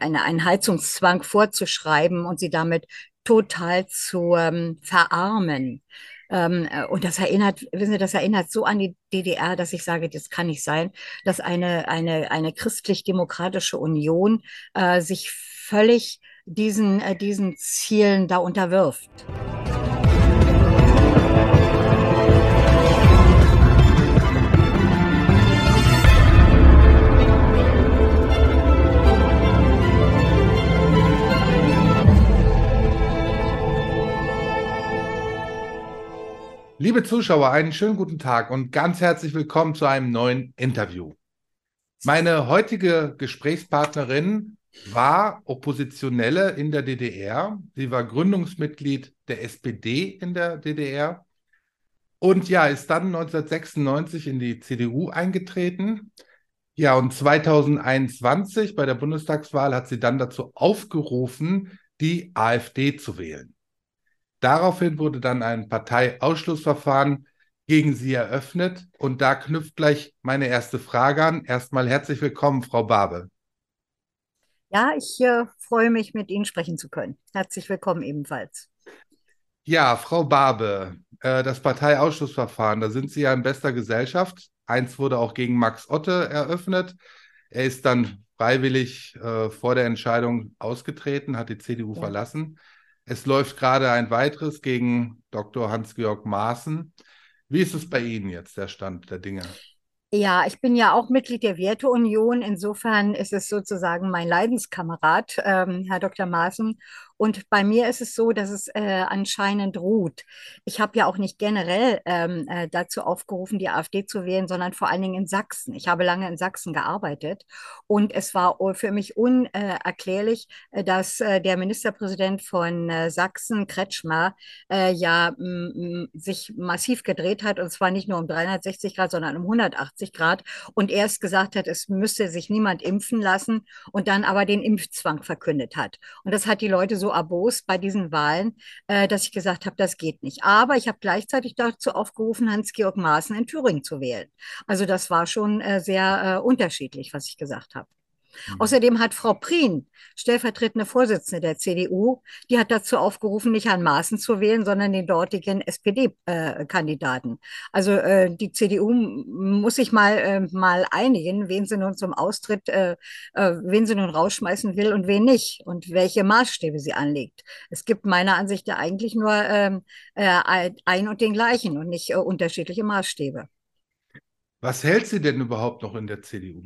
eine, einen Heizungszwang vorzuschreiben und sie damit total zu ähm, verarmen. Ähm, äh, und das erinnert, wissen Sie, das erinnert so an die DDR, dass ich sage, das kann nicht sein, dass eine, eine, eine christlich-demokratische Union äh, sich völlig diesen, äh, diesen Zielen da unterwirft. Liebe Zuschauer, einen schönen guten Tag und ganz herzlich willkommen zu einem neuen Interview. Meine heutige Gesprächspartnerin war Oppositionelle in der DDR. Sie war Gründungsmitglied der SPD in der DDR und ja, ist dann 1996 in die CDU eingetreten. Ja, und 2021 bei der Bundestagswahl hat sie dann dazu aufgerufen, die AfD zu wählen. Daraufhin wurde dann ein Parteiausschlussverfahren gegen sie eröffnet. Und da knüpft gleich meine erste Frage an. Erstmal herzlich willkommen, Frau Barbe. Ja, ich äh, freue mich, mit Ihnen sprechen zu können. Herzlich willkommen ebenfalls. Ja, Frau Barbe, äh, das Parteiausschlussverfahren, da sind Sie ja in bester Gesellschaft. Eins wurde auch gegen Max Otte eröffnet. Er ist dann freiwillig äh, vor der Entscheidung ausgetreten, hat die CDU ja. verlassen. Es läuft gerade ein weiteres gegen Dr. Hans-Georg Maaßen. Wie ist es bei Ihnen jetzt, der Stand der Dinge? Ja, ich bin ja auch Mitglied der Werteunion. Insofern ist es sozusagen mein Leidenskamerad, ähm, Herr Dr. Maaßen. Und bei mir ist es so, dass es äh, anscheinend ruht. Ich habe ja auch nicht generell ähm, äh, dazu aufgerufen, die AfD zu wählen, sondern vor allen Dingen in Sachsen. Ich habe lange in Sachsen gearbeitet und es war für mich unerklärlich, äh, dass äh, der Ministerpräsident von äh, Sachsen, Kretschmer, äh, ja sich massiv gedreht hat und zwar nicht nur um 360 Grad, sondern um 180 Grad und erst gesagt hat, es müsse sich niemand impfen lassen und dann aber den Impfzwang verkündet hat. Und das hat die Leute so so erbost bei diesen Wahlen, äh, dass ich gesagt habe, das geht nicht. Aber ich habe gleichzeitig dazu aufgerufen, Hans-Georg Maaßen in Thüringen zu wählen. Also das war schon äh, sehr äh, unterschiedlich, was ich gesagt habe. Mhm. Außerdem hat Frau Prien, stellvertretende Vorsitzende der CDU, die hat dazu aufgerufen, nicht Herrn Maaßen zu wählen, sondern den dortigen SPD-Kandidaten. Äh, also äh, die CDU muss sich mal, äh, mal einigen, wen sie nun zum Austritt, äh, äh, wen sie nun rausschmeißen will und wen nicht und welche Maßstäbe sie anlegt. Es gibt meiner Ansicht nach eigentlich nur ähm, äh, ein und den gleichen und nicht unterschiedliche Maßstäbe. Was hält sie denn überhaupt noch in der CDU?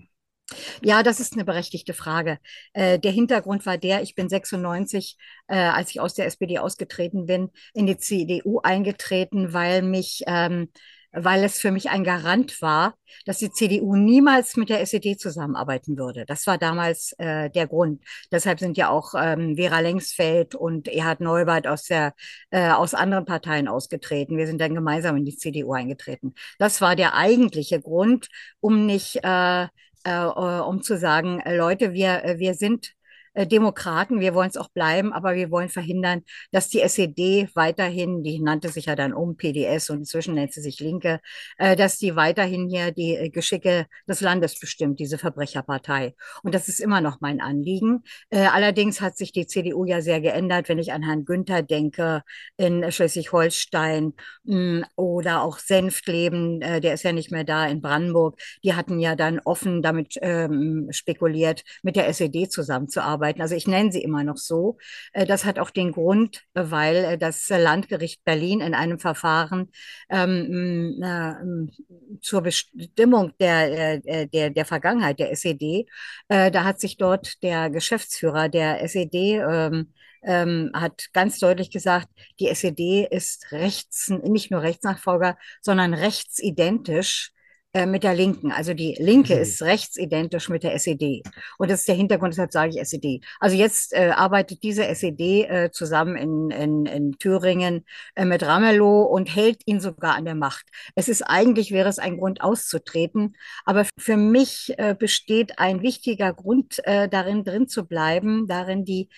Ja, das ist eine berechtigte Frage. Äh, der Hintergrund war der, ich bin 96, äh, als ich aus der SPD ausgetreten bin, in die CDU eingetreten, weil mich, ähm, weil es für mich ein Garant war, dass die CDU niemals mit der SED zusammenarbeiten würde. Das war damals äh, der Grund. Deshalb sind ja auch ähm, Vera Lengsfeld und Erhard Neubert aus, der, äh, aus anderen Parteien ausgetreten. Wir sind dann gemeinsam in die CDU eingetreten. Das war der eigentliche Grund, um nicht äh, äh, äh, um zu sagen, äh, Leute, wir, äh, wir sind Demokraten, wir wollen es auch bleiben, aber wir wollen verhindern, dass die SED weiterhin, die nannte sich ja dann um PDS und inzwischen nennt sie sich Linke, äh, dass die weiterhin hier die äh, Geschicke des Landes bestimmt, diese Verbrecherpartei. Und das ist immer noch mein Anliegen. allerdings hat sich die CDU ja sehr geändert, wenn ich an Herrn Günther denke in Schleswig-Holstein mm, oder auch Senftleben, der ist ja nicht mehr da in Brandenburg. Die hatten ja dann offen damit ähm, spekuliert, mit der SED zusammenzuarbeiten arbeiten. Also ich nenne sie immer noch so. Äh, das hat auch den Grund, weil äh, das Landgericht Berlin in einem Verfahren ähm, äh, zur Bestimmung der, äh, der, der Vergangenheit der SED, äh, da hat sich dort der Geschäftsführer der SED ähm, ähm, hat ganz deutlich gesagt, die SED ist rechts, nicht nur Rechtsnachfolger, sondern rechtsidentisch äh, mit der Linken. Also die Linke mhm. ist rechtsidentisch mit der SED. Und das ist der Hintergrund, deshalb sage ich SED. Also jetzt äh, arbeitet diese SED äh, zusammen in, in, in Thüringen äh, mit Ramelow und hält ihn sogar an der Macht. Es ist eigentlich, wäre es ein Grund auszutreten. Aber für mich äh, besteht ein wichtiger Grund darin, drin zu bleiben, darin die,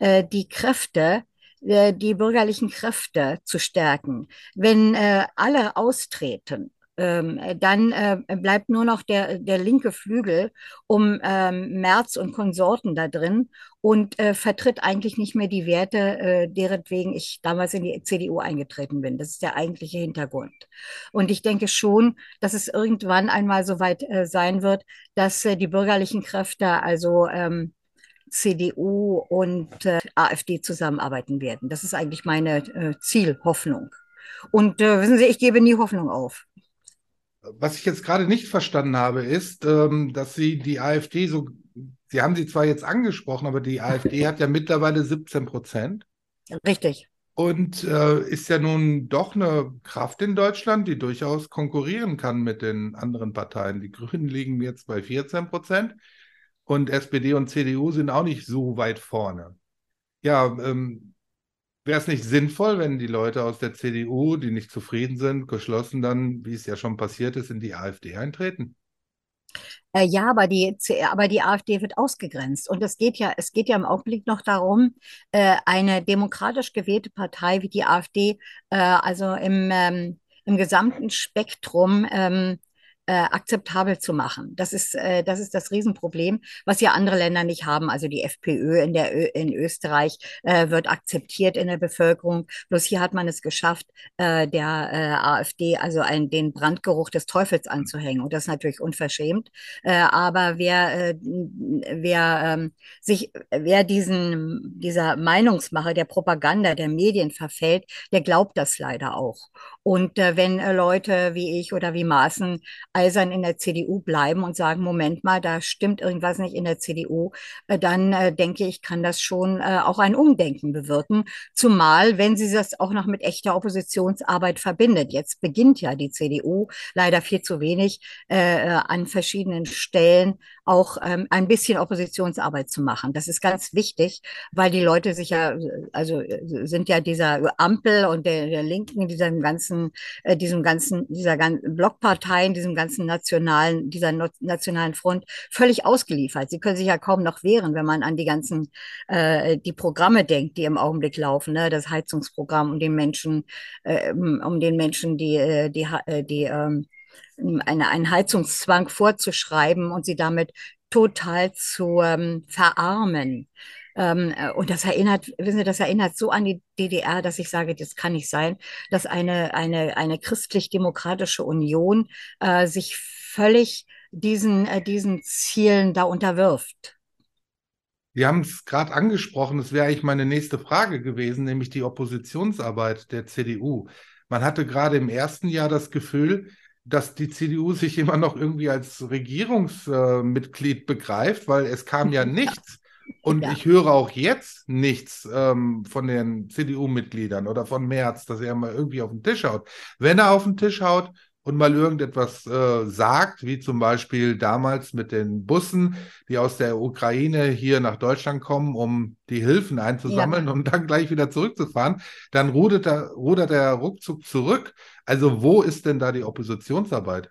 die Kräfte, die bürgerlichen Kräfte zu stärken. Wenn alle austreten, ähm, dann äh, bleibt nur noch der, der linke Flügel um ähm, Merz und Konsorten da drin und äh, vertritt eigentlich nicht mehr die Werte, äh, deretwegen ich damals in die CDU eingetreten bin. Das ist der eigentliche Hintergrund. Und ich denke schon, dass es irgendwann einmal so weit äh, sein wird, dass äh, die bürgerlichen Kräfte, also ähm, CDU und äh, AfD zusammenarbeiten werden. Das ist eigentlich meine äh, Zielhoffnung. Und äh, wissen Sie, ich gebe nie Hoffnung auf. Was ich jetzt gerade nicht verstanden habe, ist, ähm, dass Sie die AfD so, Sie haben sie zwar jetzt angesprochen, aber die AfD hat ja mittlerweile 17 Prozent. Richtig. Und äh, ist ja nun doch eine Kraft in Deutschland, die durchaus konkurrieren kann mit den anderen Parteien. Die Grünen liegen jetzt bei 14 Prozent und SPD und CDU sind auch nicht so weit vorne. Ja, ähm, wäre es nicht sinnvoll, wenn die Leute aus der CDU, die nicht zufrieden sind, geschlossen dann, wie es ja schon passiert ist, in die AfD eintreten? Äh, ja, aber die, aber die AfD wird ausgegrenzt. Und es geht ja, es geht ja im Augenblick noch darum, äh, eine demokratisch gewählte Partei wie die AfD, äh, also im, ähm, im gesamten Spektrum ähm, äh, akzeptabel zu machen. Das ist, äh, das ist das Riesenproblem, was ja andere Länder nicht haben. Also die FPÖ in, der Ö in Österreich äh, wird akzeptiert in der Bevölkerung. Bloß hier hat man es geschafft, äh, der äh, AfD also ein, den Brandgeruch des Teufels anzuhängen. Und das ist natürlich unverschämt. Äh, aber wer, äh, wer ähm, sich, wer diesen, dieser Meinungsmache, der Propaganda, der Medien verfällt, der glaubt das leider auch. Und äh, wenn äh, Leute wie ich oder wie Maaßen eisern in der CDU bleiben und sagen, Moment mal, da stimmt irgendwas nicht in der CDU, äh, dann äh, denke ich, kann das schon äh, auch ein Umdenken bewirken. Zumal, wenn sie das auch noch mit echter Oppositionsarbeit verbindet. Jetzt beginnt ja die CDU leider viel zu wenig äh, an verschiedenen Stellen auch ähm, ein bisschen Oppositionsarbeit zu machen. Das ist ganz wichtig, weil die Leute sich ja, also sind ja dieser Ampel und der, der Linken, diesem ganzen, äh, diesem ganzen, dieser ganzen Blockparteien, diesem ganzen nationalen, dieser nationalen Front völlig ausgeliefert. Sie können sich ja kaum noch wehren, wenn man an die ganzen, äh, die Programme denkt, die im Augenblick laufen, ne? das Heizungsprogramm, um den Menschen, äh, um den Menschen, die, äh, die, die, die ähm, eine, einen Heizungszwang vorzuschreiben und sie damit total zu ähm, verarmen. Ähm, äh, und das erinnert, wissen Sie, das erinnert so an die DDR, dass ich sage, das kann nicht sein, dass eine, eine, eine christlich-demokratische Union äh, sich völlig diesen, äh, diesen Zielen da unterwirft. Wir haben es gerade angesprochen, das wäre eigentlich meine nächste Frage gewesen, nämlich die Oppositionsarbeit der CDU. Man hatte gerade im ersten Jahr das Gefühl, dass die CDU sich immer noch irgendwie als Regierungsmitglied äh, begreift, weil es kam ja nichts. Und ja. ich höre auch jetzt nichts ähm, von den CDU-Mitgliedern oder von Merz, dass er mal irgendwie auf den Tisch haut. Wenn er auf den Tisch haut, und mal irgendetwas äh, sagt, wie zum Beispiel damals mit den Bussen, die aus der Ukraine hier nach Deutschland kommen, um die Hilfen einzusammeln ja. und dann gleich wieder zurückzufahren, dann rudert er, rudert er ruckzuck zurück. Also wo ist denn da die Oppositionsarbeit?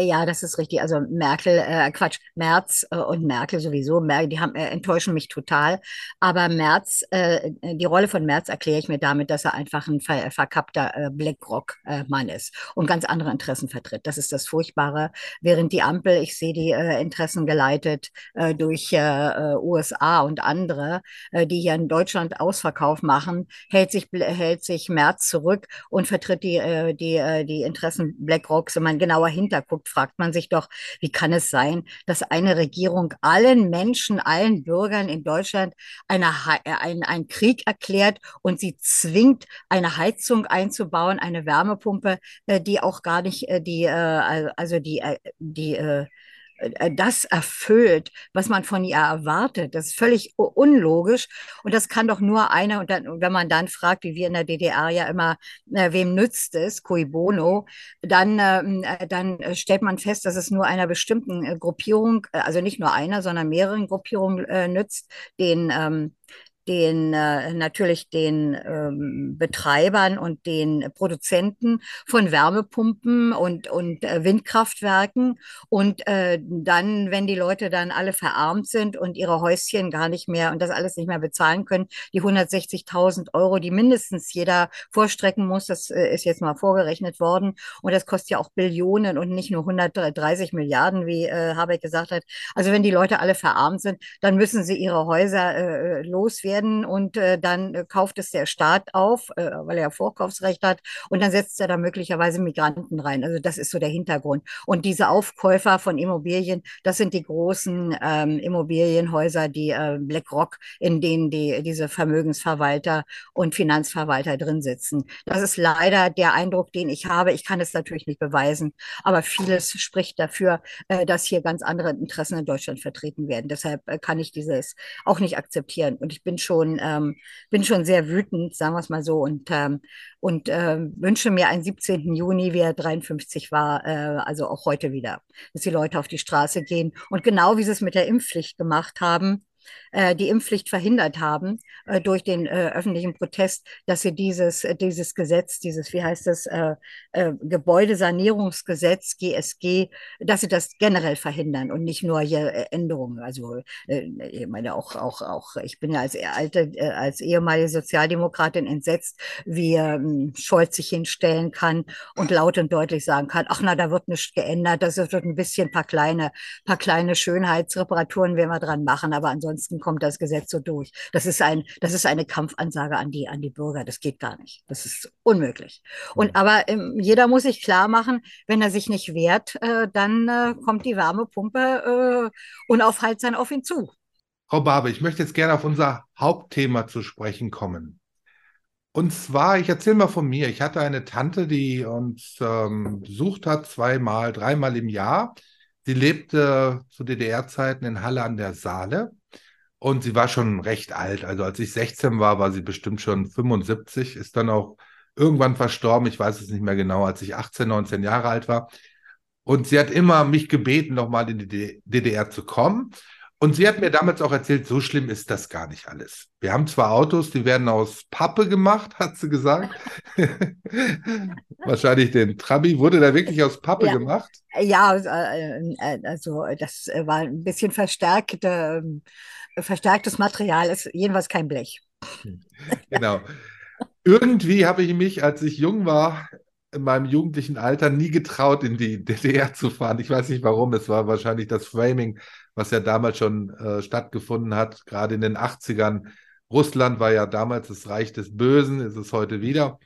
Ja, das ist richtig. Also Merkel, äh, Quatsch, Merz äh, und Merkel sowieso, Merkel, die haben, äh, enttäuschen mich total. Aber Merz, äh, die Rolle von Merz erkläre ich mir damit, dass er einfach ein ver verkappter äh, BlackRock-Mann ist und ganz andere Interessen vertritt. Das ist das Furchtbare. Während die Ampel, ich sehe die äh, Interessen geleitet äh, durch äh, äh USA und andere, äh, die hier in Deutschland Ausverkauf machen, hält sich, hält sich Merz zurück und vertritt die, äh, die, äh, die Interessen BlackRocks, wenn man genauer hinterguckt fragt man sich doch, wie kann es sein, dass eine Regierung allen Menschen, allen Bürgern in Deutschland eine, äh, einen, einen Krieg erklärt und sie zwingt, eine Heizung einzubauen, eine Wärmepumpe, äh, die auch gar nicht äh, die, also die, die das erfüllt, was man von ihr erwartet. Das ist völlig unlogisch. Und das kann doch nur einer, und dann, wenn man dann fragt, wie wir in der DDR ja immer, äh, wem nützt es, cui bono, dann, ähm, äh, dann stellt man fest, dass es nur einer bestimmten äh, Gruppierung, äh, also nicht nur einer, sondern mehreren Gruppierungen äh, nützt, den, ähm, den äh, natürlich den ähm, Betreibern und den Produzenten von Wärmepumpen und, und äh, Windkraftwerken. Und äh, dann, wenn die Leute dann alle verarmt sind und ihre Häuschen gar nicht mehr und das alles nicht mehr bezahlen können, die 160.000 Euro, die mindestens jeder vorstrecken muss, das äh, ist jetzt mal vorgerechnet worden. Und das kostet ja auch Billionen und nicht nur 130 Milliarden, wie äh, Habeck gesagt hat. Also wenn die Leute alle verarmt sind, dann müssen sie ihre Häuser äh, loswerden und äh, dann äh, kauft es der Staat auf, äh, weil er Vorkaufsrecht hat und dann setzt er da möglicherweise Migranten rein. Also das ist so der Hintergrund. Und diese Aufkäufer von Immobilien, das sind die großen ähm, Immobilienhäuser, die äh, BlackRock, in denen die, diese Vermögensverwalter und Finanzverwalter drin sitzen. Das ist leider der Eindruck, den ich habe. Ich kann es natürlich nicht beweisen, aber vieles spricht dafür, äh, dass hier ganz andere Interessen in Deutschland vertreten werden. Deshalb äh, kann ich dieses auch nicht akzeptieren. Und ich bin schon, ähm, bin schon sehr wütend, sagen wir es mal so, und, ähm, und äh, wünsche mir einen 17. Juni, wie er 53 war, äh, also auch heute wieder, dass die Leute auf die Straße gehen. Und genau wie sie es mit der Impfpflicht gemacht haben, äh, die Impfpflicht verhindert haben äh, durch den äh, öffentlichen Protest, dass sie dieses, äh, dieses Gesetz, dieses, wie heißt das, äh, Gebäudesanierungsgesetz, GSG, dass sie das generell verhindern und nicht nur hier Änderungen. Also ich meine auch, auch, auch, ich bin ja als alte, als ehemalige Sozialdemokratin entsetzt, wie ähm, Scholz sich hinstellen kann und laut und deutlich sagen kann, ach na, da wird nichts geändert, das wird ein bisschen paar kleine, paar kleine Schönheitsreparaturen werden wir dran machen, aber ansonsten ansonsten kommt das Gesetz so durch. Das ist ein, das ist eine Kampfansage an die, an die Bürger. Das geht gar nicht. Das ist unmöglich. Und aber ähm, jeder muss sich klar machen, wenn er sich nicht wehrt, äh, dann äh, kommt die Wärmepumpe äh, unaufhaltsam auf ihn zu. Frau Barbe, ich möchte jetzt gerne auf unser Hauptthema zu sprechen kommen. Und zwar, ich erzähle mal von mir. Ich hatte eine Tante, die uns ähm, besucht hat, zweimal, dreimal im Jahr. Sie lebte zu DDR-Zeiten in Halle an der Saale. Und sie war schon recht alt. Also als ich 16 war, war sie bestimmt schon 75, ist dann auch irgendwann verstorben. Ich weiß es nicht mehr genau, als ich 18, 19 Jahre alt war. Und sie hat immer mich gebeten, nochmal in die DDR zu kommen. Und sie hat mir damals auch erzählt, so schlimm ist das gar nicht alles. Wir haben zwar Autos, die werden aus Pappe gemacht, hat sie gesagt. Wahrscheinlich den Trabi. Wurde der wirklich aus Pappe ja. gemacht? Ja, äh, äh, also das war ein bisschen verstärkt, ähm, verstärktes Material, ist jedenfalls kein Blech. Genau. Irgendwie habe ich mich, als ich jung war, in meinem jugendlichen Alter nie getraut, in die DDR zu fahren. Ich weiß nicht warum. Es war wahrscheinlich das Framing was ja damals schon äh, stattgefunden hat, gerade in den 80ern. Russland war ja damals das Reich des Bösen, ist es heute wieder.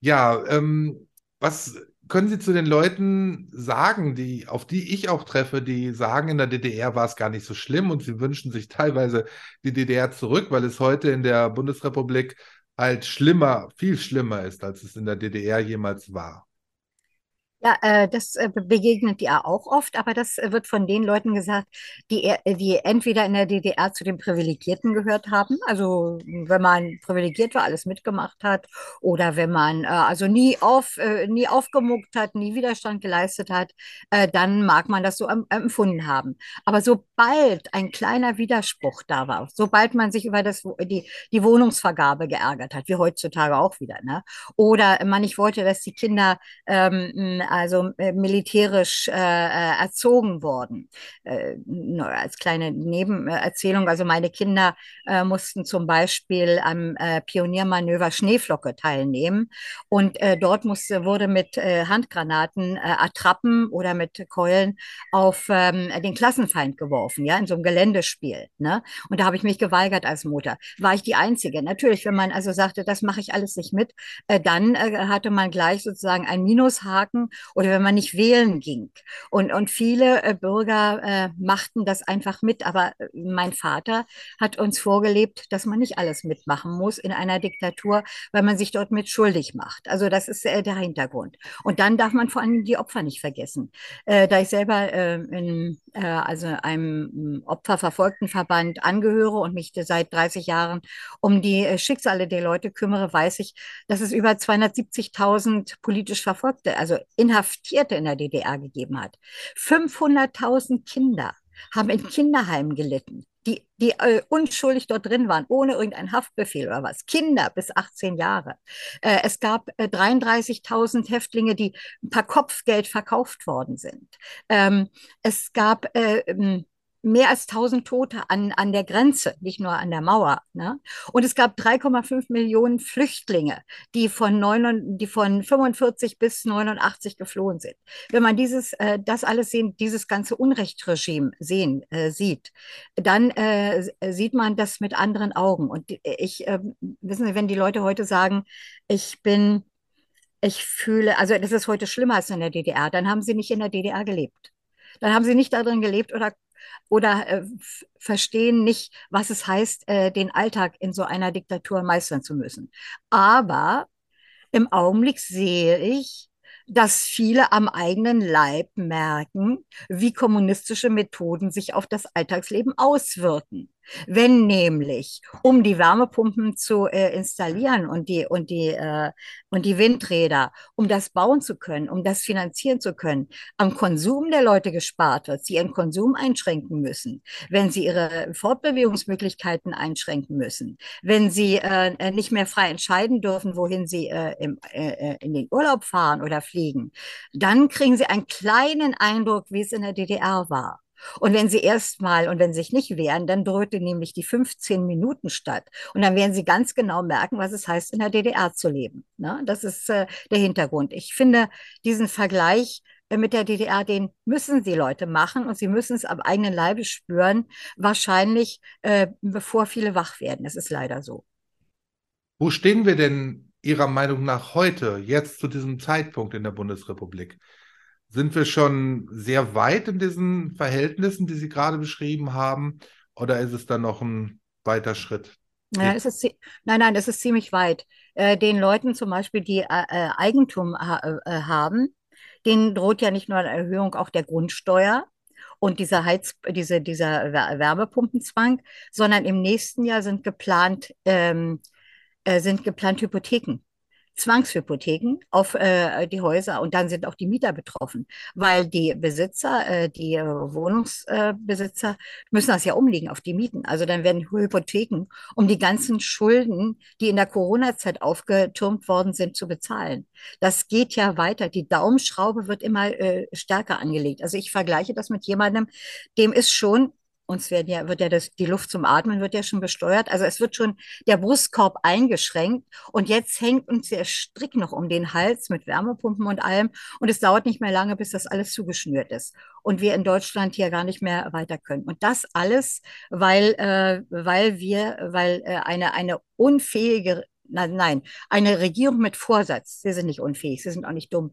Ja, ähm, was können Sie zu den Leuten sagen, die, auf die ich auch treffe, die sagen, in der DDR war es gar nicht so schlimm und sie wünschen sich teilweise die DDR zurück, weil es heute in der Bundesrepublik halt schlimmer, viel schlimmer ist, als es in der DDR jemals war? Ja, äh, das äh, begegnet ja auch oft, aber das äh, wird von den Leuten gesagt, die, äh, die entweder in der DDR zu den Privilegierten gehört haben, also wenn man privilegiert war, alles mitgemacht hat, oder wenn man äh, also nie auf, nie aufgemuckt hat, nie Widerstand geleistet hat, dann mag man das so empfunden haben. Aber sobald ein kleiner Widerspruch da war, sobald man sich über das, die, die Wohnungsvergabe geärgert hat, wie heutzutage auch wieder, ne? oder man nicht wollte, dass die Kinder ähm, also äh, militärisch äh, äh, erzogen worden. Äh, nur als kleine Nebenerzählung, also meine Kinder äh, mussten zum Beispiel am äh, Pioniermanöver Schneeflocke teilnehmen und dort musste, wurde mit Handgranaten Attrappen oder mit Keulen auf ähm, den Klassenfeind geworfen, ja, in so einem Geländespiel. Ne? Und da habe ich mich geweigert als Mutter. War ich die Einzige? Natürlich, wenn man also sagte, das mache ich alles nicht mit, dann hatte man gleich sozusagen einen Minushaken oder wenn man nicht wählen ging. Und, und viele äh, Bürger äh, machten das einfach mit. Aber äh, mein Vater hat uns vorgelebt, dass man nicht alles mitmachen muss in einer Diktatur, weil man sich dort mit schuldig macht. Also das ist äh, der Hintergrund. Und dann darf man vor allem die Opfer nicht vergessen. Äh, da ich selber äh, in also einem mm, Opferverfolgten Verband angehöre und mich seit 30 Jahren um die Schicksale der Leute kümmere, weiß ich, dass es über 270.000 politisch Verfolgte, also innerhalb Inhaftierte in der DDR gegeben hat. 500.000 Kinder haben in Kinderheimen gelitten. die, die äh, unschuldig dort drin waren, ohne irgendeinen Haftbefehl oder was. Kinder bis 18 Jahre. Äh, es gab äh, 33.000 Häftlinge, die per Kopfgeld verkauft worden sind. Ähm, es gab äh, ähm, mehr als 1000 Tote an, an der Grenze, nicht nur an der Mauer. Ne? Und es gab 3,5 Millionen Flüchtlinge, die von, 9, die von 45 bis 89 geflohen sind. Wenn man dieses, äh, das alles sehen, dieses ganze Unrechtsregime sehen, äh, sieht, dann äh, sieht man das mit anderen Augen. Und ich, äh, wissen Sie, wenn die Leute heute sagen, ich bin, ich fühle, also das ist heute schlimmer als in der DDR, dann haben sie nicht in der DDR gelebt. Dann haben sie nicht darin gelebt oder oder äh, verstehen nicht, was es heißt, äh, den Alltag in so einer Diktatur meistern zu müssen. Aber im Augenblick sehe ich, dass viele am eigenen Leib merken, wie kommunistische Methoden sich auf das Alltagsleben auswirken. Wenn nämlich, um die Wärmepumpen zu äh, installieren und die, und, die, äh, und die Windräder, um das bauen zu können, um das finanzieren zu können, am Konsum der Leute gespart wird, sie ihren Konsum einschränken müssen, wenn sie ihre Fortbewegungsmöglichkeiten einschränken müssen, wenn sie äh, nicht mehr frei entscheiden dürfen, wohin sie äh, im, äh, äh, in den Urlaub fahren oder fliegen, dann kriegen sie einen kleinen Eindruck, wie es in der DDR war. Und wenn sie erstmal und wenn sie sich nicht wehren, dann drohte nämlich die 15 Minuten statt. Und dann werden sie ganz genau merken, was es heißt, in der DDR zu leben. Ne? Das ist äh, der Hintergrund. Ich finde diesen Vergleich äh, mit der DDR, den müssen die Leute machen und sie müssen es am eigenen Leibe spüren, wahrscheinlich äh, bevor viele wach werden. Das ist leider so. Wo stehen wir denn Ihrer Meinung nach heute, jetzt zu diesem Zeitpunkt in der Bundesrepublik? Sind wir schon sehr weit in diesen Verhältnissen, die Sie gerade beschrieben haben, oder ist es dann noch ein weiter Schritt? Ja, es ist, nein, nein, es ist ziemlich weit. Äh, den Leuten zum Beispiel, die äh, äh Eigentum ha haben, denen droht ja nicht nur eine Erhöhung auch der Grundsteuer und dieser Heiz, diese, dieser Wärmepumpenzwang, sondern im nächsten Jahr sind geplant, ähm, äh, sind geplant Hypotheken. Zwangshypotheken auf äh, die Häuser und dann sind auch die Mieter betroffen, weil die Besitzer, äh, die äh, Wohnungsbesitzer müssen das ja umlegen auf die Mieten. Also dann werden Hypotheken, um die ganzen Schulden, die in der Corona-Zeit aufgetürmt worden sind, zu bezahlen. Das geht ja weiter. Die Daumenschraube wird immer äh, stärker angelegt. Also ich vergleiche das mit jemandem, dem ist schon uns wird ja, wird ja das, die Luft zum Atmen wird ja schon besteuert. Also es wird schon der Brustkorb eingeschränkt und jetzt hängt uns der Strick noch um den Hals mit Wärmepumpen und allem und es dauert nicht mehr lange, bis das alles zugeschnürt ist und wir in Deutschland hier gar nicht mehr weiter können. Und das alles, weil, äh, weil wir, weil äh, eine, eine unfähige Nein, nein, eine Regierung mit Vorsatz. Sie sind nicht unfähig, sie sind auch nicht dumm.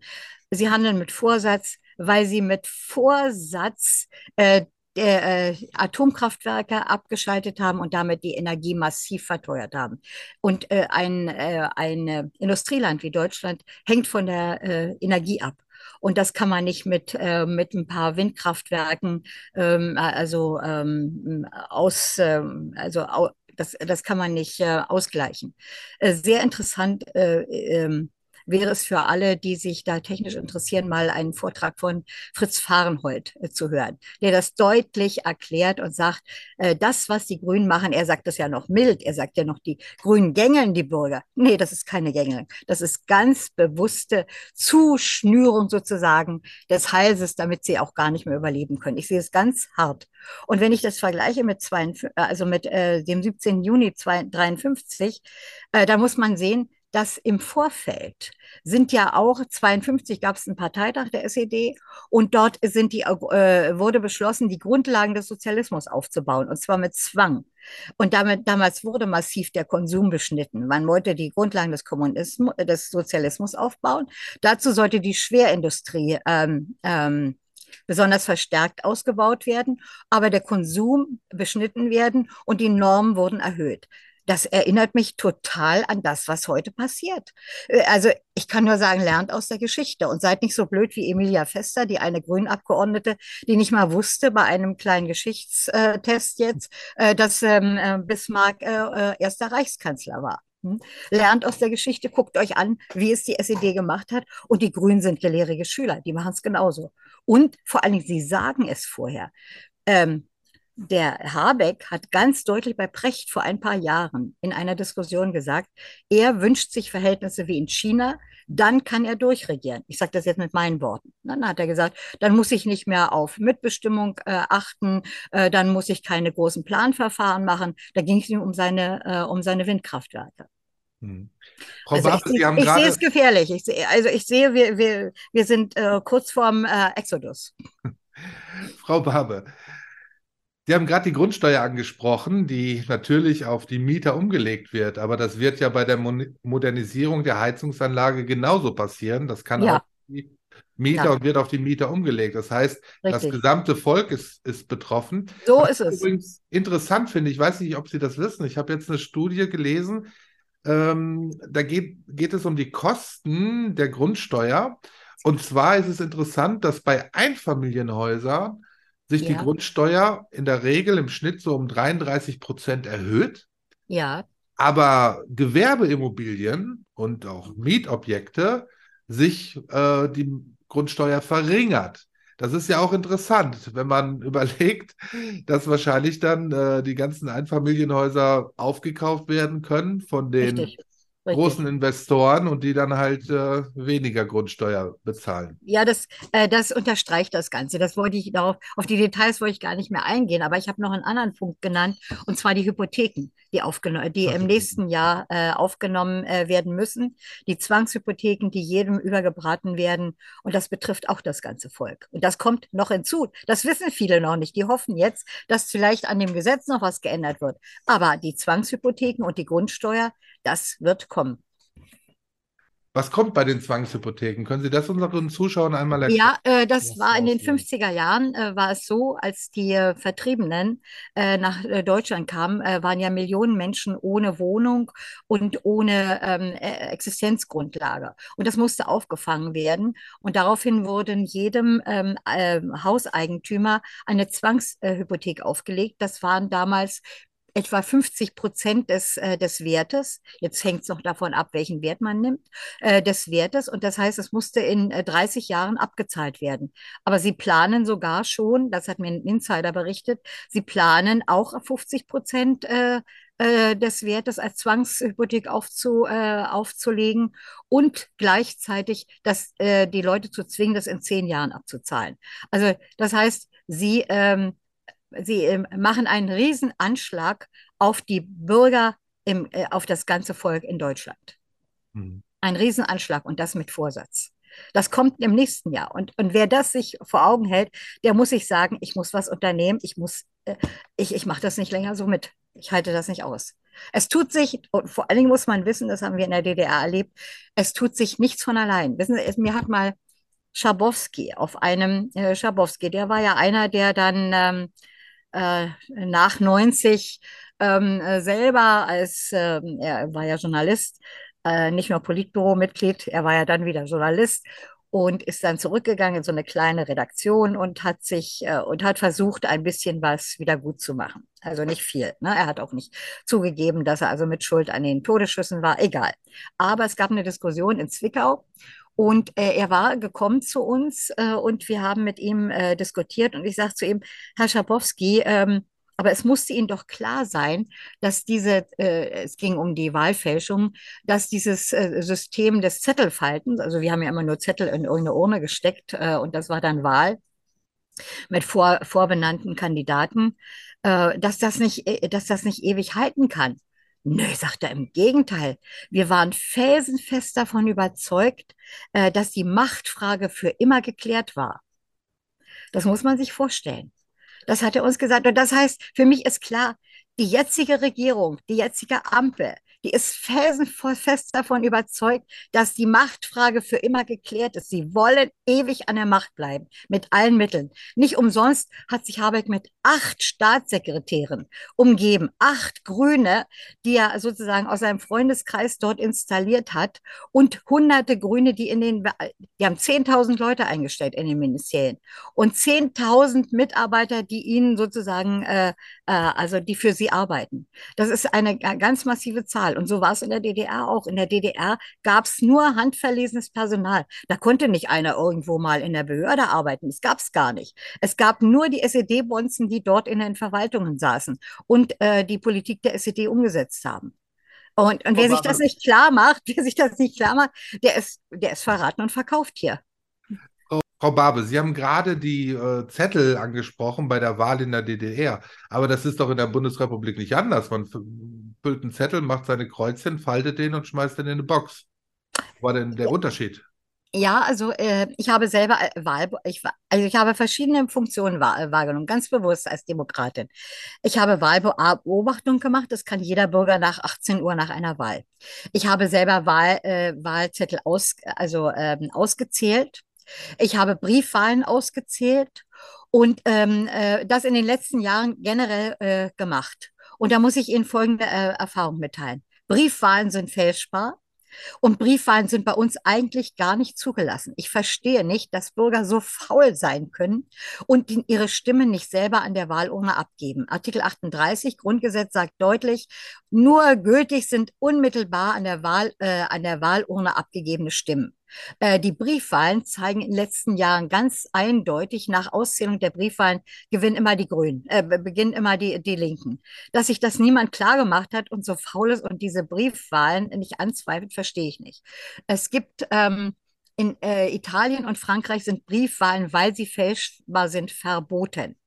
Sie handeln mit Vorsatz, weil sie mit Vorsatz äh, äh, Atomkraftwerke abgeschaltet haben und damit die Energie massiv verteuert haben. Und äh, ein, äh, ein Industrieland wie Deutschland hängt von der äh, Energie ab. Und das kann man nicht mit, äh, mit ein paar Windkraftwerken, ähm, also ähm, aus, ähm, also au, das, das kann man nicht äh, ausgleichen. Äh, sehr interessant äh, ähm, wäre es für alle, die sich da technisch interessieren, mal einen Vortrag von Fritz Fahrenhold äh, zu hören, der das deutlich erklärt und sagt, äh, das, was die Grünen machen, er sagt das ja noch mild, er sagt ja noch, die Grünen gängeln die Bürger. Nee, das ist keine Gängelung. Das ist ganz bewusste Zuschnürung sozusagen des Halses, damit sie auch gar nicht mehr überleben können. Ich sehe es ganz hart. Und wenn ich das vergleiche mit, 52, also mit äh, dem 17. Juni 1953, äh, da muss man sehen, dass im Vorfeld sind ja auch 52 gab es einen Parteitag der SED und dort sind die, äh, wurde beschlossen, die Grundlagen des Sozialismus aufzubauen und zwar mit Zwang. Und damit, damals wurde massiv der Konsum beschnitten. Man wollte die Grundlagen des Kommunismus, des Sozialismus aufbauen. Dazu sollte die Schwerindustrie ähm, ähm, besonders verstärkt ausgebaut werden, aber der Konsum beschnitten werden und die Normen wurden erhöht das erinnert mich total an das, was heute passiert. Äh, also ich kann nur sagen, lernt aus der Geschichte und seid nicht so blöd wie Emilia Fester, die eine Grünabgeordnete, die nicht mal wusste bei einem kleinen Geschichtstest jetzt, äh, dass ähm, äh, Bismarck erster Reichskanzler war. Hm? Lernt aus der Geschichte, guckt euch an, wie es die SED gemacht hat. Und die Grünen sind gelehrige Schüler, die machen es genauso. Und vor allen Dingen, sie sagen es vorher. Ähm, der Habeck hat ganz deutlich bei Precht vor ein paar Jahren in einer Diskussion gesagt, er wünscht sich Verhältnisse wie in China, dann kann er durchregieren. Ich sage das jetzt mit meinen Worten. Dann hat er gesagt, dann muss ich nicht mehr auf Mitbestimmung äh, achten, äh, dann muss ich keine großen Planverfahren machen. Da ging es ihm um seine, äh, um seine Windkraftwerke. Hm. Frau also Barbe, ich, ich sehe es gefährlich. Ich seh, also ich sehe, wir, wir, wir sind äh, kurz vorm äh, Exodus. Frau Barbe, Sie haben gerade die Grundsteuer angesprochen, die natürlich auf die Mieter umgelegt wird. Aber das wird ja bei der Mo Modernisierung der Heizungsanlage genauso passieren. Das kann ja. auch die Mieter ja. und wird auf die Mieter umgelegt. Das heißt, Richtig. das gesamte Volk ist, ist betroffen. So Was ist es. Übrigens interessant finde, ich weiß nicht, ob Sie das wissen. Ich habe jetzt eine Studie gelesen. Ähm, da geht, geht es um die Kosten der Grundsteuer. Und zwar ist es interessant, dass bei Einfamilienhäusern sich ja. die Grundsteuer in der Regel im Schnitt so um 33 Prozent erhöht. Ja. Aber Gewerbeimmobilien und auch Mietobjekte sich äh, die Grundsteuer verringert. Das ist ja auch interessant, wenn man überlegt, dass wahrscheinlich dann äh, die ganzen Einfamilienhäuser aufgekauft werden können von den Richtig großen Investoren und die dann halt äh, weniger Grundsteuer bezahlen. Ja, das, äh, das unterstreicht das Ganze. Das wollte ich darauf, auf die Details wollte ich gar nicht mehr eingehen, aber ich habe noch einen anderen Punkt genannt, und zwar die Hypotheken, die, die im nächsten Jahr äh, aufgenommen äh, werden müssen, die Zwangshypotheken, die jedem übergebraten werden. Und das betrifft auch das ganze Volk. Und das kommt noch hinzu. Das wissen viele noch nicht. Die hoffen jetzt, dass vielleicht an dem Gesetz noch was geändert wird. Aber die Zwangshypotheken und die Grundsteuer, das wird kommen. Was kommt bei den Zwangshypotheken? Können Sie das unseren Zuschauern einmal erklären? Ja, äh, das war in den 50er Jahren, äh, war es so, als die äh, Vertriebenen äh, nach äh, Deutschland kamen, äh, waren ja Millionen Menschen ohne Wohnung und ohne ähm, Existenzgrundlage. Und das musste aufgefangen werden. Und daraufhin wurden jedem ähm, Hauseigentümer eine Zwangshypothek aufgelegt. Das waren damals etwa 50 Prozent des, äh, des Wertes, jetzt hängt es noch davon ab, welchen Wert man nimmt, äh, des Wertes. Und das heißt, es musste in äh, 30 Jahren abgezahlt werden. Aber sie planen sogar schon, das hat mir ein Insider berichtet, sie planen auch 50 Prozent äh, äh, des Wertes als Zwangshypothek aufzu, äh, aufzulegen und gleichzeitig das, äh, die Leute zu zwingen, das in zehn Jahren abzuzahlen. Also das heißt, sie ähm, sie äh, machen einen Riesenanschlag auf die Bürger, im, äh, auf das ganze Volk in Deutschland. Mhm. Ein Riesenanschlag und das mit Vorsatz. Das kommt im nächsten Jahr. Und, und wer das sich vor Augen hält, der muss sich sagen, ich muss was unternehmen, ich muss, äh, ich, ich mache das nicht länger so mit. Ich halte das nicht aus. Es tut sich, und vor allen Dingen muss man wissen, das haben wir in der DDR erlebt, es tut sich nichts von allein. Wissen Sie, mir hat mal Schabowski auf einem, äh, Schabowski, der war ja einer, der dann ähm, äh, nach 90 ähm, äh, selber als, äh, er war ja Journalist, äh, nicht nur Politbüro-Mitglied, er war ja dann wieder Journalist und ist dann zurückgegangen in so eine kleine Redaktion und hat sich äh, und hat versucht, ein bisschen was wieder gut zu machen. Also nicht viel. Ne? Er hat auch nicht zugegeben, dass er also mit Schuld an den Todesschüssen war. Egal. Aber es gab eine Diskussion in Zwickau und äh, er war gekommen zu uns äh, und wir haben mit ihm äh, diskutiert. Und ich sage zu ihm, Herr Schabowski, ähm, aber es musste Ihnen doch klar sein, dass diese, äh, es ging um die Wahlfälschung, dass dieses äh, System des Zettelfaltens, also wir haben ja immer nur Zettel in irgendeine Urne gesteckt äh, und das war dann Wahl mit vor, vorbenannten Kandidaten, dass, das nicht, dass das nicht ewig halten kann. Nö, sagt er, im Gegenteil. Wir waren felsenfest davon überzeugt, äh, dass die Machtfrage für immer geklärt war. Das muss man sich vorstellen. Das hat er uns gesagt. Und das heißt, für mich ist klar, die jetzige Regierung, die jetzige Ampel, die ist felsenfest davon überzeugt, dass die Machtfrage für immer geklärt ist. Sie wollen ewig an der Macht bleiben, mit allen Mitteln. Nicht umsonst hat sich Habeck mit acht Staatssekretären umgeben, acht Grüne, die er sozusagen aus seinem Freundeskreis dort installiert hat und hunderte Grüne, die in den, die haben 10.000 Leute eingestellt in den Ministerien und 10.000 Mitarbeiter, die ihnen sozusagen äh, äh, also die für sie arbeiten. Das ist eine ganz massive Zahl. Und so war es in der DDR auch. In der DDR gab es nur handverlesenes Personal. Da konnte nicht einer irgendwo mal in der Behörde arbeiten. Das gab es gar nicht. Es gab nur die SED-Bonzen, die dort in den Verwaltungen saßen und äh, die Politik der SED umgesetzt haben. Und, und wer sich das nicht klar macht, wer sich das nicht klar macht, der ist, der ist verraten und verkauft hier. Frau Barbe, Sie haben gerade die äh, Zettel angesprochen bei der Wahl in der DDR. Aber das ist doch in der Bundesrepublik nicht anders. Man füllt einen Zettel, macht seine Kreuzchen, faltet den und schmeißt den in eine Box. Was war denn der Unterschied? Ja, also äh, ich habe selber äh, Wahl, ich, also ich habe verschiedene Funktionen wahr, äh, wahrgenommen, ganz bewusst als Demokratin. Ich habe Wahlbeobachtung gemacht, das kann jeder Bürger nach 18 Uhr nach einer Wahl. Ich habe selber Wahl, äh, Wahlzettel aus, also ähm, ausgezählt. Ich habe Briefwahlen ausgezählt und ähm, äh, das in den letzten Jahren generell äh, gemacht. Und da muss ich Ihnen folgende äh, Erfahrung mitteilen. Briefwahlen sind fälschbar. Und Briefwahlen sind bei uns eigentlich gar nicht zugelassen. Ich verstehe nicht, dass Bürger so faul sein können und ihre Stimme nicht selber an der Wahlurne abgeben. Artikel 38 Grundgesetz sagt deutlich, nur gültig sind unmittelbar an der, Wahl, äh, an der Wahlurne abgegebene Stimmen. Äh, die Briefwahlen zeigen in den letzten Jahren ganz eindeutig, nach Auszählung der Briefwahlen gewinnen immer die Grünen, äh, beginnen immer die, die Linken. Dass sich das niemand klar gemacht hat und so faul ist und diese Briefwahlen nicht anzweifelt, verstehe ich nicht. Es gibt ähm, in äh, Italien und Frankreich sind Briefwahlen, weil sie fälschbar sind, verboten.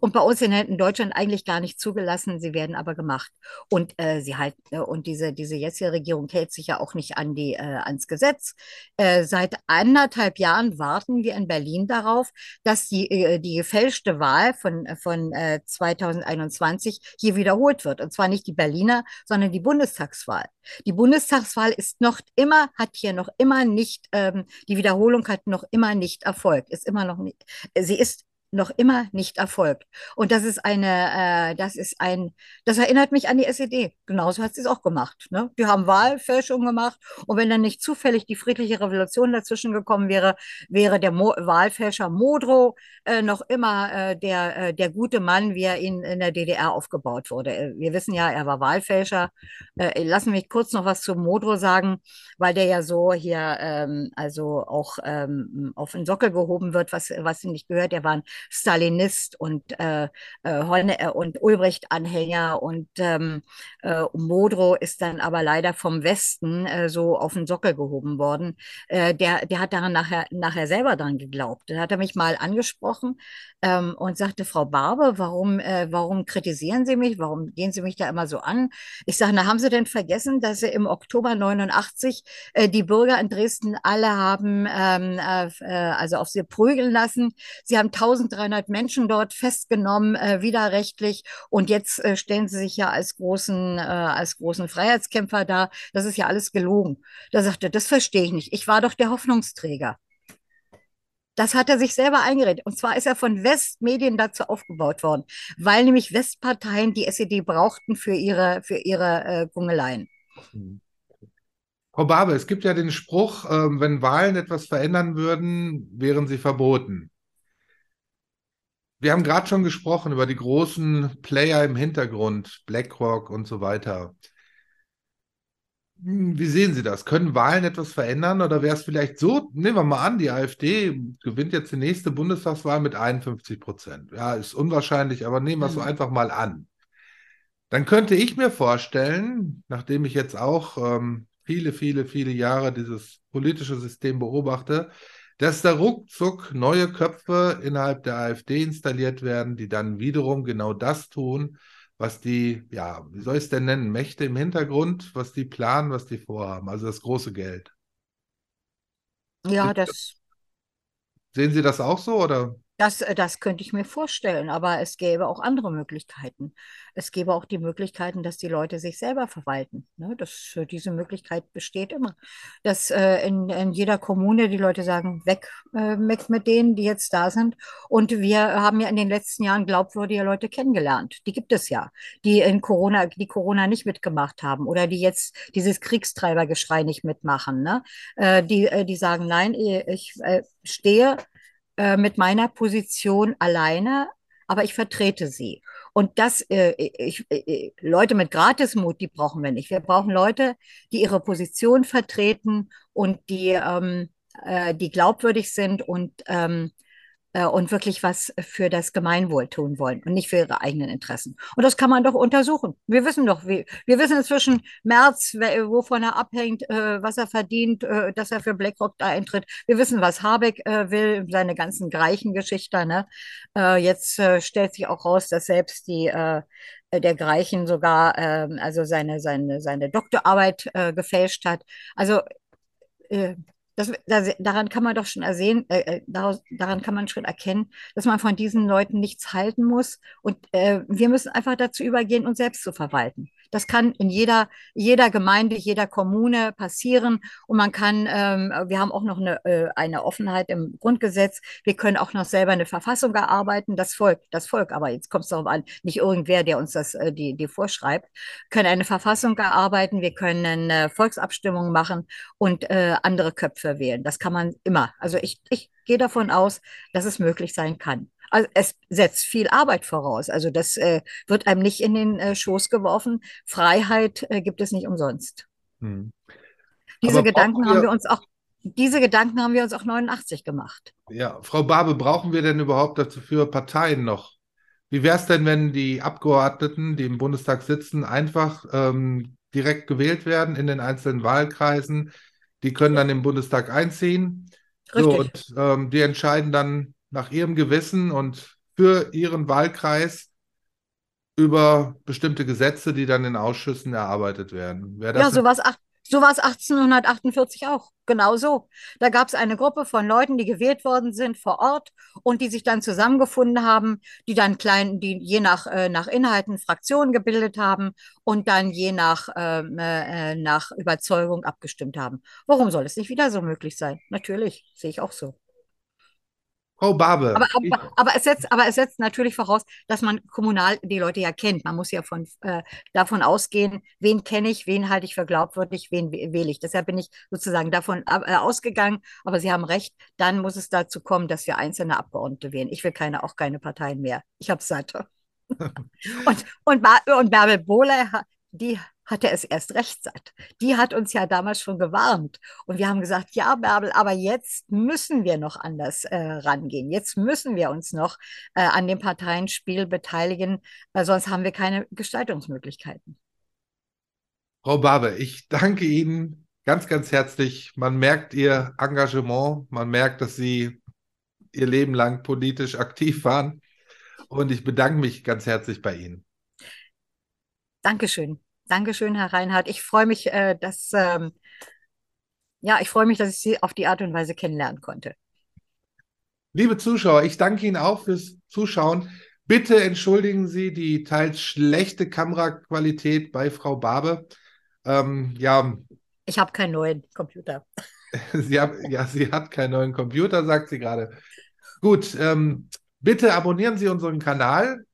Und bei uns in, in Deutschland eigentlich gar nicht zugelassen, sie werden aber gemacht. Und äh, sie halt, äh, und diese, diese jetzige Regierung hält sich ja auch nicht an die, äh, ans Gesetz. Äh, seit anderthalb Jahren warten wir in Berlin darauf, dass die, äh, die gefälschte Wahl von, von 2021 äh, hier wiederholt wird. Und zwar nicht die Berliner, sondern die Bundestagswahl. Die Bundestagswahl ist noch immer, hat hier noch immer nicht, ähm, die Wiederholung hat noch immer nicht erfolgt, ist immer noch nicht, sie ist noch immer nicht erfolgt. Und das ist eine, äh, das ist ein, das erinnert mich an die SED. Genauso hat sie es auch gemacht. Ne? Die haben Wahlfälschung gemacht und wenn dann nicht zufällig die friedliche Revolution dazwischen gekommen wäre, wäre der Mo Wahlfälscher Modrow äh, noch immer äh, der, äh, der gute Mann, wie er ihn in der DDR aufgebaut wurde. Äh, wir wissen ja, er war Wahlfälscher. Äh, lassen mich kurz noch was zu Modrow sagen, weil der ja so hier ähm, also auch ähm, auf den Sockel gehoben wird, was, was ihm nicht gehört. Er war ein Stalinist und, äh, äh, und Ulbricht-Anhänger und ähm, äh, Modrow ist dann aber leider vom Westen äh, so auf den Sockel gehoben worden. Äh, der, der hat daran nachher, nachher selber dran geglaubt. Dann hat er mich mal angesprochen ähm, und sagte, Frau Barbe, warum, äh, warum kritisieren Sie mich? Warum gehen Sie mich da immer so an? Ich sage, na, haben Sie denn vergessen, dass Sie im Oktober 89 äh, die Bürger in Dresden alle haben, ähm, äh, also auf sie prügeln lassen? Sie haben 1000 300 Menschen dort festgenommen, äh, widerrechtlich. Und jetzt äh, stellen sie sich ja als großen, äh, als großen Freiheitskämpfer da. Das ist ja alles gelogen. Da sagte, das verstehe ich nicht. Ich war doch der Hoffnungsträger. Das hat er sich selber eingeredet. Und zwar ist er von Westmedien dazu aufgebaut worden, weil nämlich Westparteien die SED brauchten für ihre, für ihre äh, Gungeleien. Frau Barbe, es gibt ja den Spruch, äh, wenn Wahlen etwas verändern würden, wären sie verboten. Wir haben gerade schon gesprochen über die großen Player im Hintergrund, BlackRock und so weiter. Hm, wie sehen Sie das? Können Wahlen etwas verändern oder wäre es vielleicht so, nehmen wir mal an, die AfD gewinnt jetzt die nächste Bundestagswahl mit 51 Prozent. Ja, ist unwahrscheinlich, aber nehmen wir es so mhm. einfach mal an. Dann könnte ich mir vorstellen, nachdem ich jetzt auch ähm, viele, viele, viele Jahre dieses politische System beobachte, dass da ruckzuck neue Köpfe innerhalb der AfD installiert werden, die dann wiederum genau das tun, was die, ja, wie soll ich es denn nennen, Mächte im Hintergrund, was die planen, was die vorhaben, also das große Geld. Ja, das. Sehen Sie das auch so oder? Das, äh, das könnte ich mir vorstellen, aber es gäbe auch andere Möglichkeiten. Es gäbe auch die Möglichkeiten, dass die Leute sich selber verwalten. Ne? Das, äh, diese Möglichkeit besteht immer. Dass äh, in, in jeder Kommune die Leute sagen, weg, äh, weg mit denen, die jetzt da sind. Und wir haben ja in den letzten Jahren glaubwürdige Leute kennengelernt. Die gibt es ja, die in Corona, die Corona nicht mitgemacht haben oder die jetzt dieses Kriegstreibergeschrei nicht mitmachen. Ne? Äh, die, äh, die sagen, nein, ich stehe äh, mit meiner Position alleine, aber ich vertrete sie. Und das, äh, ich, äh, Leute mit Gratismut, die brauchen wir nicht. Wir brauchen Leute, die ihre Position vertreten und die, ähm, äh, die glaubwürdig sind und ähm, äh, und wirklich was für das Gemeinwohl tun wollen und nicht für ihre eigenen Interessen. Und das kann man doch untersuchen. Wir wissen doch, wie, wir wissen inzwischen März, wovon er abhängt, äh, was er verdient, äh, dass er für BlackRock da eintritt. Wir wissen, was Habeck will, seine ganzen Greichen-Geschichten. Ne? Jetzt stellt sich auch raus, dass selbst die der Greichen sogar ähm, also seine, seine, seine Doktorarbeit gefälscht hat. Also das, das, daran kann man doch schon ersehen, äh, äh daraus, daran kann man schon erkennen, dass man von diesen Leuten nichts halten muss. Und äh, wir müssen einfach dazu übergehen, uns selbst zu verwalten. Das kann in jeder, jeder Gemeinde, jeder Kommune passieren. Und man kann, ähm, wir haben auch noch eine, äh, eine Offenheit im Grundgesetz. Wir können auch noch selber eine Verfassung erarbeiten. Das Volk, das Volk, aber jetzt kommt es darauf an, nicht irgendwer, der uns das, äh, die, die vorschreibt, können eine Verfassung erarbeiten. Wir können äh, Volksabstimmungen machen und äh, andere Köpfe wählen. Das kann man immer. Also ich, ich gehe davon aus, dass es möglich sein kann. Also es setzt viel Arbeit voraus. Also das äh, wird einem nicht in den äh, Schoß geworfen. Freiheit äh, gibt es nicht umsonst. Hm. Diese Gedanken wir, haben wir uns auch, diese Gedanken haben wir uns auch 89 gemacht. Ja, Frau Barbe, brauchen wir denn überhaupt dazu für Parteien noch? Wie wäre es denn, wenn die Abgeordneten, die im Bundestag sitzen, einfach ähm, direkt gewählt werden in den einzelnen Wahlkreisen? Die können dann im Bundestag einziehen. Richtig. So, und ähm, die entscheiden dann nach ihrem Gewissen und für ihren Wahlkreis über bestimmte Gesetze, die dann in Ausschüssen erarbeitet werden. ja, so war so war es 1848 auch. Genau so. Da gab es eine Gruppe von Leuten, die gewählt worden sind vor Ort und die sich dann zusammengefunden haben, die dann klein, die je nach, äh, nach Inhalten Fraktionen gebildet haben und dann je nach, ähm, äh, nach Überzeugung abgestimmt haben. Warum soll es nicht wieder so möglich sein? Natürlich, sehe ich auch so. Frau Barbe. Aber, aber, aber, es setzt, aber es setzt natürlich voraus, dass man kommunal die Leute ja kennt. Man muss ja von, äh, davon ausgehen, wen kenne ich, wen halte ich für glaubwürdig, wen wähle ich. Deshalb bin ich sozusagen davon äh, ausgegangen. Aber Sie haben recht, dann muss es dazu kommen, dass wir einzelne Abgeordnete wählen. Ich will keine, auch keine Parteien mehr. Ich habe es satt. und, und, und Bärbel Bohler, die hatte es erst recht satt. Die hat uns ja damals schon gewarnt. Und wir haben gesagt, ja, Bärbel, aber jetzt müssen wir noch anders äh, rangehen. Jetzt müssen wir uns noch äh, an dem Parteienspiel beteiligen, weil sonst haben wir keine Gestaltungsmöglichkeiten. Frau Barbe, ich danke Ihnen ganz, ganz herzlich. Man merkt Ihr Engagement, man merkt, dass Sie Ihr Leben lang politisch aktiv waren. Und ich bedanke mich ganz herzlich bei Ihnen. Dankeschön. Dankeschön, Herr Reinhardt. Ich freue mich, äh, dass ähm, ja, ich freue mich, dass ich Sie auf die Art und Weise kennenlernen konnte. Liebe Zuschauer, ich danke Ihnen auch fürs Zuschauen. Bitte entschuldigen Sie die teils schlechte Kameraqualität bei Frau Barbe. Ähm, ja. Ich habe keinen neuen Computer. sie hat, ja, sie hat keinen neuen Computer, sagt sie gerade. Gut, ähm, bitte abonnieren Sie unseren Kanal.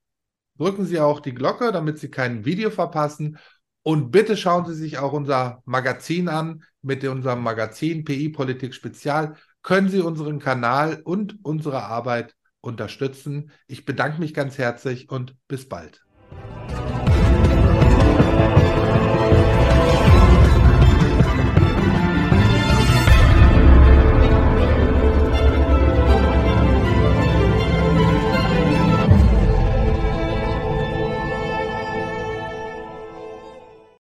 Drücken Sie auch die Glocke, damit Sie kein Video verpassen. Und bitte schauen Sie sich auch unser Magazin an. Mit unserem Magazin PI Politik Spezial können Sie unseren Kanal und unsere Arbeit unterstützen. Ich bedanke mich ganz herzlich und bis bald.